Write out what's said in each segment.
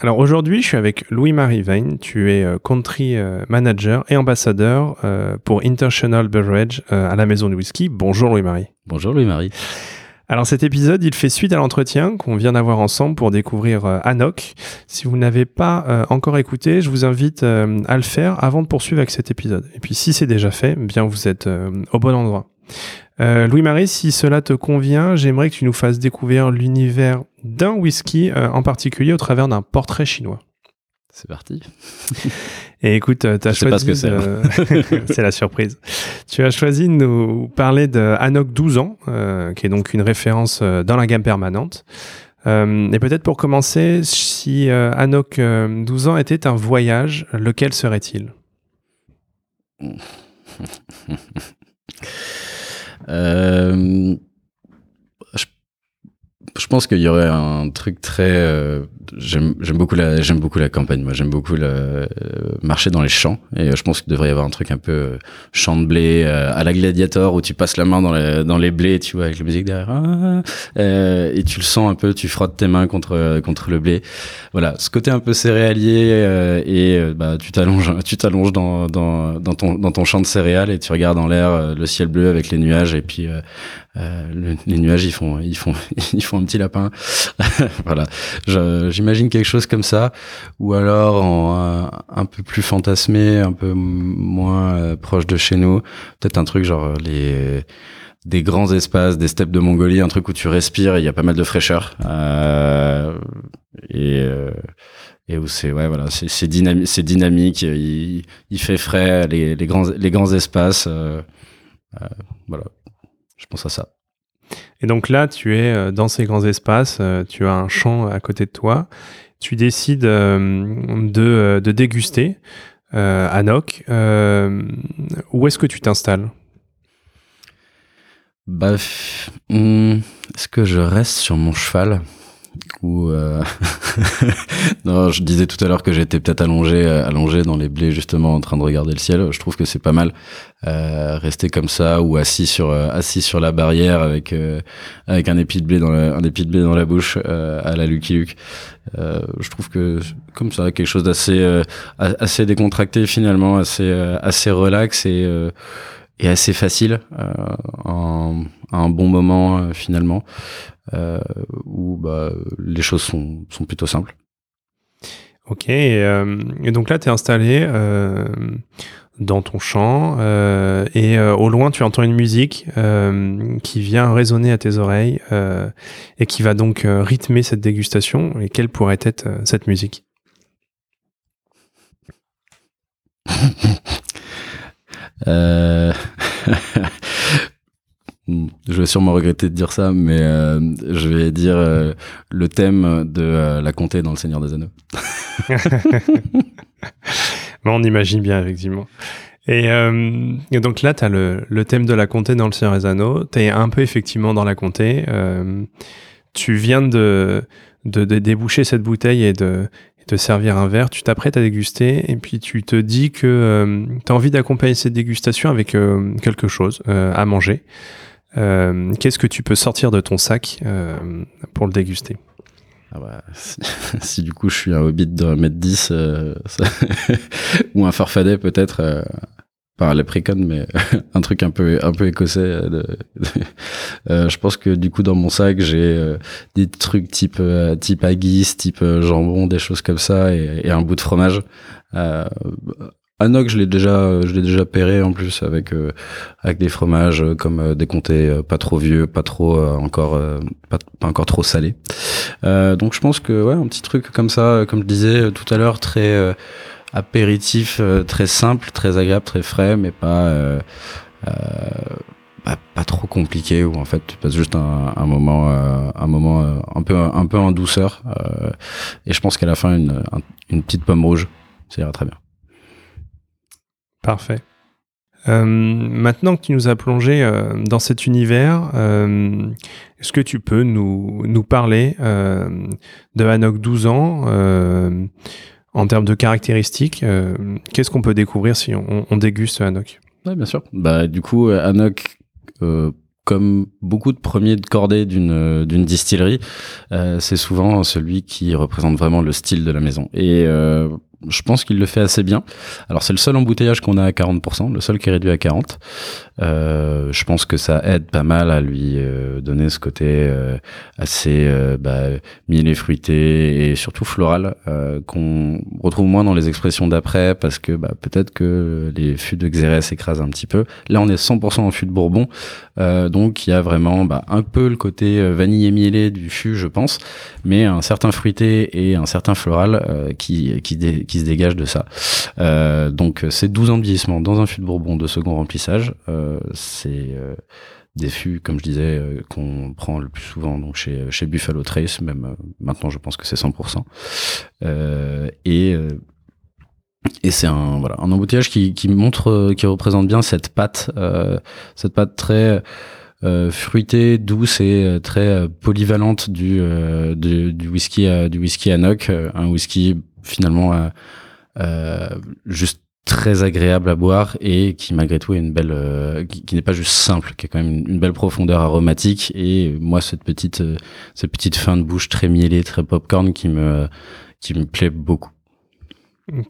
Alors aujourd'hui, je suis avec Louis-Marie Vine. Tu es euh, country euh, manager et ambassadeur euh, pour International Beverage à la Maison du Whisky. Bonjour Louis-Marie. Bonjour Louis-Marie. Alors cet épisode, il fait suite à l'entretien qu'on vient d'avoir ensemble pour découvrir Anok. Si vous n'avez pas encore écouté, je vous invite à le faire avant de poursuivre avec cet épisode. Et puis si c'est déjà fait, bien vous êtes au bon endroit. Louis-Marie, si cela te convient, j'aimerais que tu nous fasses découvrir l'univers d'un whisky euh, en particulier au travers d'un portrait chinois. C'est parti. Et écoute, euh, tu as choisi. que c'est. c'est la surprise. Tu as choisi de nous parler de Anok 12 ans, euh, qui est donc une référence dans la gamme permanente. et peut-être pour commencer, si Anok 12 ans était un voyage, lequel serait-il? Um, je pense qu'il y aurait un truc très. Euh, j'aime beaucoup la j'aime beaucoup la campagne. Moi, j'aime beaucoup le euh, marcher dans les champs. Et euh, je pense qu'il devrait y avoir un truc un peu champ de blé à la Gladiator où tu passes la main dans les dans les blés, tu vois, avec la musique derrière. Ah, et tu le sens un peu. Tu frottes tes mains contre contre le blé. Voilà, ce côté un peu céréalier et bah tu t'allonges tu t'allonges dans, dans dans ton dans ton champ de céréales et tu regardes en l'air le ciel bleu avec les nuages et puis euh, les nuages, ils font, ils font, ils font un petit lapin. voilà. J'imagine quelque chose comme ça, ou alors en, un, peu plus fantasmé, un peu moins euh, proche de chez nous. Peut-être un truc genre les des grands espaces, des steppes de Mongolie, un truc où tu respires et il y a pas mal de fraîcheur. Euh, et euh, et où c'est ouais voilà c'est dynamique c'est dynamique il, fait frais les, grands les grands espaces euh, euh, voilà je pense à ça. Et donc là, tu es euh, dans ces grands espaces, euh, tu as un champ à côté de toi, tu décides euh, de, de, déguster à Noc. où est-ce que tu t'installes? Bah, hmm, Est-ce que je reste sur mon cheval? Ou euh... non, je disais tout à l'heure que j'étais peut-être allongé, euh, allongé dans les blés justement en train de regarder le ciel. Je trouve que c'est pas mal euh, rester comme ça ou assis sur euh, assis sur la barrière avec euh, avec un épi de blé dans la, un épi de blé dans la bouche à la Lucky Luke. je trouve que comme ça quelque chose d'assez assez décontracté finalement, assez assez relax et et assez facile en, un bon moment finalement euh, où bah, les choses sont, sont plutôt simples. Ok, et, euh, donc là, tu es installé euh, dans ton champ euh, et euh, au loin, tu entends une musique euh, qui vient résonner à tes oreilles et qui va donc rythmer cette dégustation. Et quelle pourrait être cette musique? je vais sûrement regretter de dire ça, mais euh, je vais dire euh, le thème de euh, la comté dans Le Seigneur des Anneaux. on imagine bien, effectivement. Et, donc là, tu as le, thème de la comté dans Le Seigneur des Anneaux. Tu es un peu effectivement dans la comté. tu viens de, déboucher cette bouteille et de, te servir un verre, tu t'apprêtes à déguster et puis tu te dis que tu as envie d'accompagner cette dégustation avec quelque chose à manger. Euh, qu'est-ce que tu peux sortir de ton sac euh, pour le déguster? Ah bah, si, du coup je suis un hobbit de 1m10 euh, ou un farfadet peut-être euh, par les préconnes mais un truc un peu un peu écossais de, je pense que du coup dans mon sac j'ai des trucs type type haggis type jambon des choses comme ça et, et un bout de fromage Anok, je l'ai déjà, je l'ai déjà pairé en plus avec avec des fromages comme des comtés pas trop vieux, pas trop encore pas, pas, encore trop salés. donc je pense que ouais, un petit truc comme ça, comme je disais tout à l'heure, très apéritif, très simple, très agréable, très frais, mais pas pas, trop compliqué où en fait tu passes juste un, moment euh, un moment euh, un peu un peu en douceur euh, et je pense qu'à la fin une, une petite pomme rouge ça ira très bien. Parfait. Maintenant que tu nous as plongé dans cet univers, est-ce que tu peux nous, nous parler de Hanok 12 ans en termes de caractéristiques Qu'est-ce qu'on peut découvrir si on, on déguste Hanok Oui, bien sûr. Bah, du coup, Hanok euh, comme beaucoup de premiers de cordée d'une euh, d'une distillerie, euh, c'est souvent celui qui représente vraiment le style de la maison. Et euh, je pense qu'il le fait assez bien. Alors c'est le seul embouteillage qu'on a à 40%, le seul qui est réduit à 40. Euh, je pense que ça aide pas mal à lui euh, donner ce côté euh, assez euh, bah, mielé, fruité et surtout floral qu'on retrouve moins dans les expressions d'après parce que bah, peut-être que les fûts de Xérès écrasent un petit peu. Là on est 100% en fût de Bourbon, donc il y a vraiment bah, un peu le côté vanille et mielé du fût je pense, mais un certain fruité et un certain floral qui, qui, qui se dégage de ça. donc c'est 12 ans de vieillissement dans un fût de Bourbon de second remplissage. Euh, c'est euh, des fûts, comme je disais, euh, qu'on prend le plus souvent donc chez, chez Buffalo Trace, même euh, maintenant je pense que c'est 100%. et et c'est un voilà un embouteillage qui, qui montre, qui représente bien cette pâte, cette pâte très fruitée, douce et très polyvalente du, du, du whisky du whisky noc, un whisky finalement juste très agréable à boire et qui malgré tout est une belle euh, qui, n'est pas juste simple qui a quand même une, belle profondeur aromatique et moi cette petite euh, cette petite fin de bouche très mielée très popcorn qui me qui me plaît beaucoup.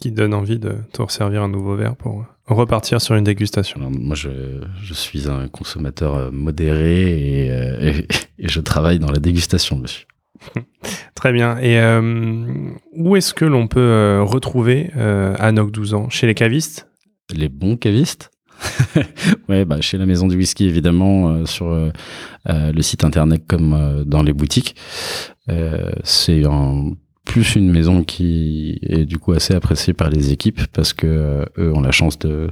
Qui donne envie de te resservir un nouveau verre pour repartir sur une dégustation. moi, je, je, suis un consommateur euh, modéré et, et, et je travaille dans la dégustation, monsieur. Très bien. Et euh, où est-ce que l'on peut euh, retrouver euh, Anok 12 ans Chez les cavistes? Les bons cavistes? Ouais, bah, chez la maison du whisky, évidemment, euh, sur le site internet comme dans les boutiques. c'est un plus une maison qui est du coup assez appréciée par les équipes parce que euh, eux ont la chance de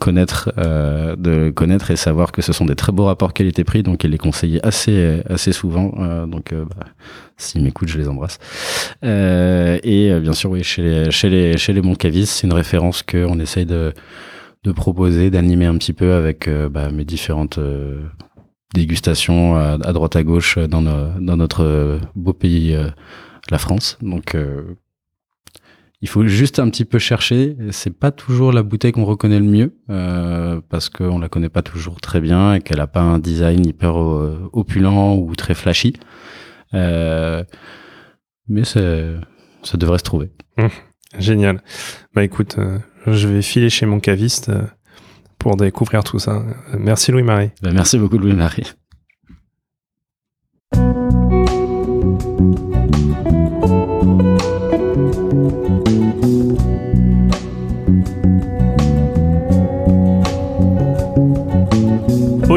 connaître euh, de connaître et savoir que ce sont des très beaux rapports qualité-prix donc ils les conseillent assez assez souvent euh, donc bah, s'ils m'écoutent je les embrasse. Et bien sûr oui chez les chez les chez les Moncavis c'est une référence que on essaye de de proposer d'animer un petit peu avec bah, mes différentes dégustations à, droite à gauche dans, dans notre beau pays la France. Donc, euh, il faut juste un petit peu chercher. C'est pas toujours la bouteille qu'on reconnaît le mieux euh, parce qu'on la connaît pas toujours très bien et qu'elle a pas un design hyper euh, opulent ou très flashy. mais ça devrait se trouver. Mmh. génial. Bah écoute, je vais filer chez mon caviste pour découvrir tout ça. Merci Louis-Marie. Bah, merci beaucoup Louis-Marie.